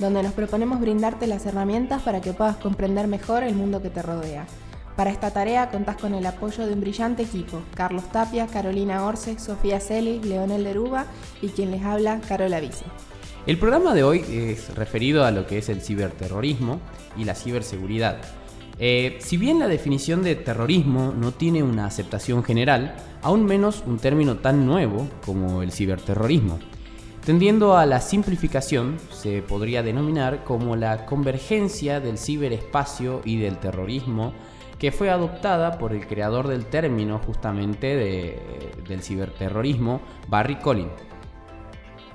donde nos proponemos brindarte las herramientas para que puedas comprender mejor el mundo que te rodea. Para esta tarea contás con el apoyo de un brillante equipo, Carlos Tapia, Carolina Orce, Sofía Celi, Leonel Deruba y quien les habla, Carola Vice. El programa de hoy es referido a lo que es el ciberterrorismo y la ciberseguridad. Eh, si bien la definición de terrorismo no tiene una aceptación general, aún menos un término tan nuevo como el ciberterrorismo. Tendiendo a la simplificación, se podría denominar como la convergencia del ciberespacio y del terrorismo que fue adoptada por el creador del término justamente del ciberterrorismo, Barry Collin.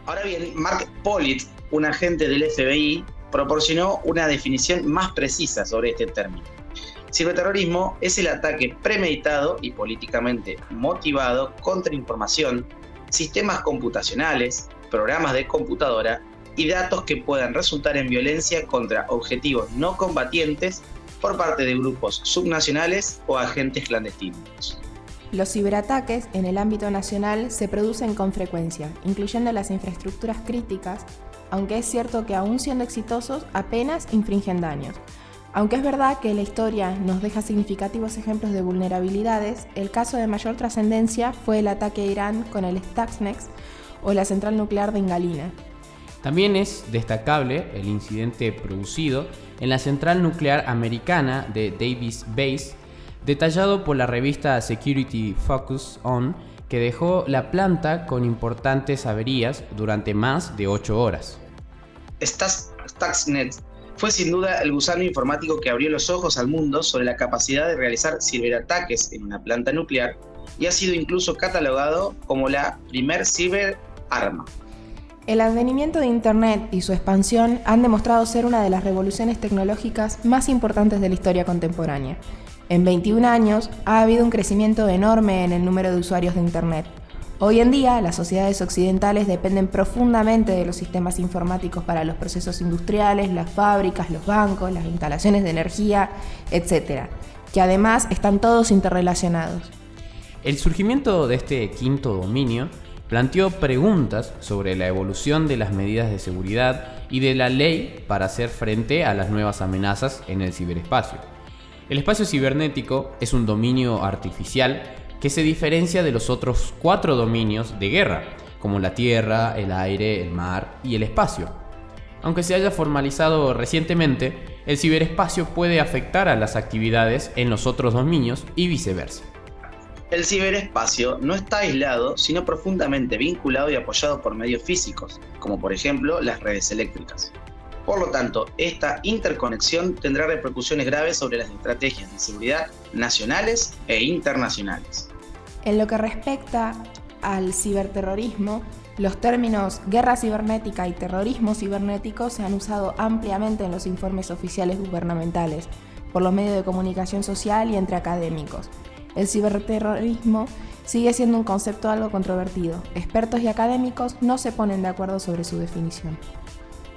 Ahora bien, Mark Pollitt, un agente del FBI, proporcionó una definición más precisa sobre este término. Ciberterrorismo es el ataque premeditado y políticamente motivado contra información, sistemas computacionales, programas de computadora y datos que puedan resultar en violencia contra objetivos no combatientes por parte de grupos subnacionales o agentes clandestinos. Los ciberataques en el ámbito nacional se producen con frecuencia, incluyendo las infraestructuras críticas, aunque es cierto que aún siendo exitosos apenas infringen daños. Aunque es verdad que la historia nos deja significativos ejemplos de vulnerabilidades, el caso de mayor trascendencia fue el ataque a Irán con el Stuxnet, o la central nuclear de Ingalina. También es destacable el incidente producido en la central nuclear americana de Davis Base, detallado por la revista Security Focus On, que dejó la planta con importantes averías durante más de 8 horas. Stuxnet fue sin duda el gusano informático que abrió los ojos al mundo sobre la capacidad de realizar ciberataques en una planta nuclear y ha sido incluso catalogado como la primer ciber arma. El advenimiento de Internet y su expansión han demostrado ser una de las revoluciones tecnológicas más importantes de la historia contemporánea. En 21 años ha habido un crecimiento enorme en el número de usuarios de Internet. Hoy en día, las sociedades occidentales dependen profundamente de los sistemas informáticos para los procesos industriales, las fábricas, los bancos, las instalaciones de energía, etc., que además están todos interrelacionados. El surgimiento de este quinto dominio planteó preguntas sobre la evolución de las medidas de seguridad y de la ley para hacer frente a las nuevas amenazas en el ciberespacio. El espacio cibernético es un dominio artificial que se diferencia de los otros cuatro dominios de guerra, como la tierra, el aire, el mar y el espacio. Aunque se haya formalizado recientemente, el ciberespacio puede afectar a las actividades en los otros dominios y viceversa. El ciberespacio no está aislado, sino profundamente vinculado y apoyado por medios físicos, como por ejemplo las redes eléctricas. Por lo tanto, esta interconexión tendrá repercusiones graves sobre las estrategias de seguridad nacionales e internacionales. En lo que respecta al ciberterrorismo, los términos guerra cibernética y terrorismo cibernético se han usado ampliamente en los informes oficiales gubernamentales, por los medios de comunicación social y entre académicos. El ciberterrorismo sigue siendo un concepto algo controvertido. Expertos y académicos no se ponen de acuerdo sobre su definición.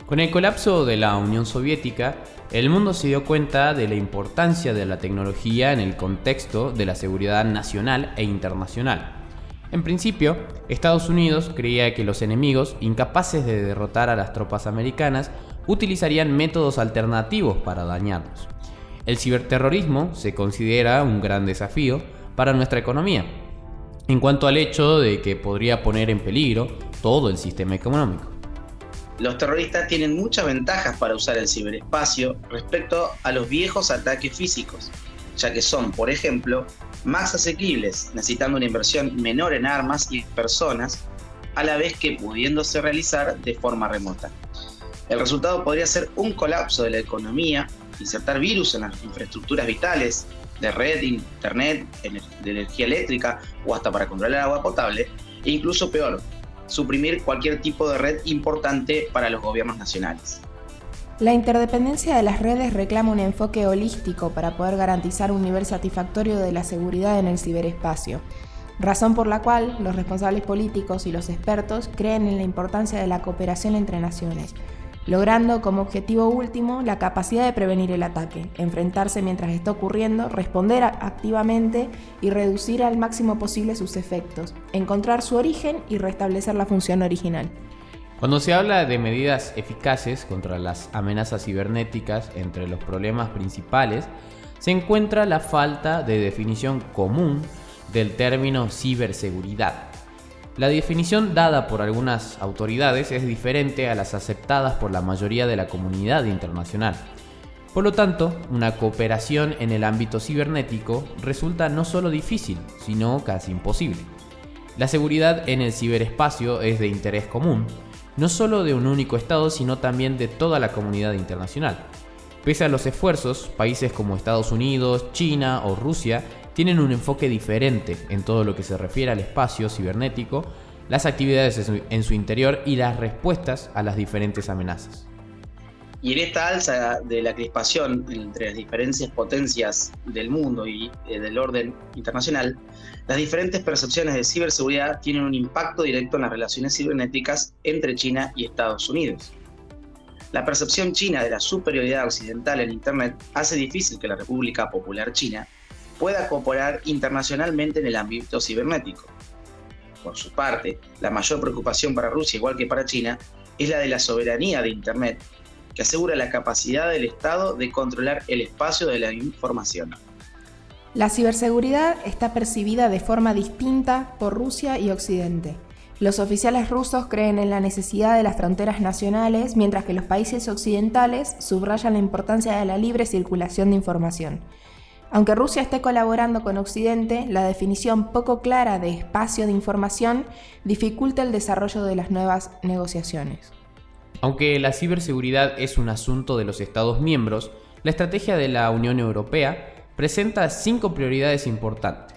Con el colapso de la Unión Soviética, el mundo se dio cuenta de la importancia de la tecnología en el contexto de la seguridad nacional e internacional. En principio, Estados Unidos creía que los enemigos, incapaces de derrotar a las tropas americanas, utilizarían métodos alternativos para dañarlos. El ciberterrorismo se considera un gran desafío para nuestra economía, en cuanto al hecho de que podría poner en peligro todo el sistema económico. Los terroristas tienen muchas ventajas para usar el ciberespacio respecto a los viejos ataques físicos, ya que son, por ejemplo, más asequibles, necesitando una inversión menor en armas y personas, a la vez que pudiéndose realizar de forma remota. El resultado podría ser un colapso de la economía insertar virus en las infraestructuras vitales de red, internet, de energía eléctrica o hasta para controlar el agua potable, e incluso peor, suprimir cualquier tipo de red importante para los gobiernos nacionales. La interdependencia de las redes reclama un enfoque holístico para poder garantizar un nivel satisfactorio de la seguridad en el ciberespacio, razón por la cual los responsables políticos y los expertos creen en la importancia de la cooperación entre naciones, logrando como objetivo último la capacidad de prevenir el ataque, enfrentarse mientras está ocurriendo, responder activamente y reducir al máximo posible sus efectos, encontrar su origen y restablecer la función original. Cuando se habla de medidas eficaces contra las amenazas cibernéticas, entre los problemas principales se encuentra la falta de definición común del término ciberseguridad. La definición dada por algunas autoridades es diferente a las aceptadas por la mayoría de la comunidad internacional. Por lo tanto, una cooperación en el ámbito cibernético resulta no solo difícil, sino casi imposible. La seguridad en el ciberespacio es de interés común, no solo de un único Estado, sino también de toda la comunidad internacional. Pese a los esfuerzos, países como Estados Unidos, China o Rusia tienen un enfoque diferente en todo lo que se refiere al espacio cibernético, las actividades en su interior y las respuestas a las diferentes amenazas. Y en esta alza de la crispación entre las diferentes potencias del mundo y eh, del orden internacional, las diferentes percepciones de ciberseguridad tienen un impacto directo en las relaciones cibernéticas entre China y Estados Unidos. La percepción china de la superioridad occidental en Internet hace difícil que la República Popular China pueda cooperar internacionalmente en el ámbito cibernético. Por su parte, la mayor preocupación para Rusia, igual que para China, es la de la soberanía de Internet, que asegura la capacidad del Estado de controlar el espacio de la información. La ciberseguridad está percibida de forma distinta por Rusia y Occidente. Los oficiales rusos creen en la necesidad de las fronteras nacionales, mientras que los países occidentales subrayan la importancia de la libre circulación de información. Aunque Rusia esté colaborando con Occidente, la definición poco clara de espacio de información dificulta el desarrollo de las nuevas negociaciones. Aunque la ciberseguridad es un asunto de los Estados miembros, la estrategia de la Unión Europea presenta cinco prioridades importantes.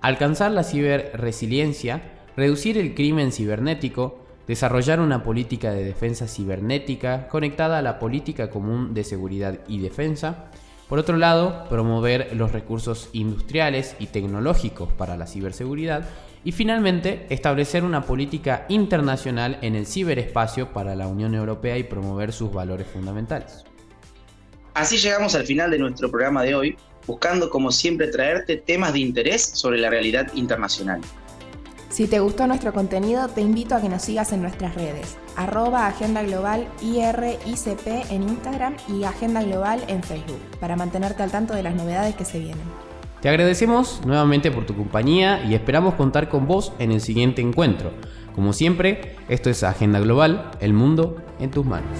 Alcanzar la ciberresiliencia, reducir el crimen cibernético, desarrollar una política de defensa cibernética conectada a la política común de seguridad y defensa, por otro lado, promover los recursos industriales y tecnológicos para la ciberseguridad. Y finalmente, establecer una política internacional en el ciberespacio para la Unión Europea y promover sus valores fundamentales. Así llegamos al final de nuestro programa de hoy, buscando como siempre traerte temas de interés sobre la realidad internacional. Si te gustó nuestro contenido, te invito a que nos sigas en nuestras redes, arroba Agenda Global IRICP en Instagram y Agenda Global en Facebook, para mantenerte al tanto de las novedades que se vienen. Te agradecemos nuevamente por tu compañía y esperamos contar con vos en el siguiente encuentro. Como siempre, esto es Agenda Global, el mundo en tus manos.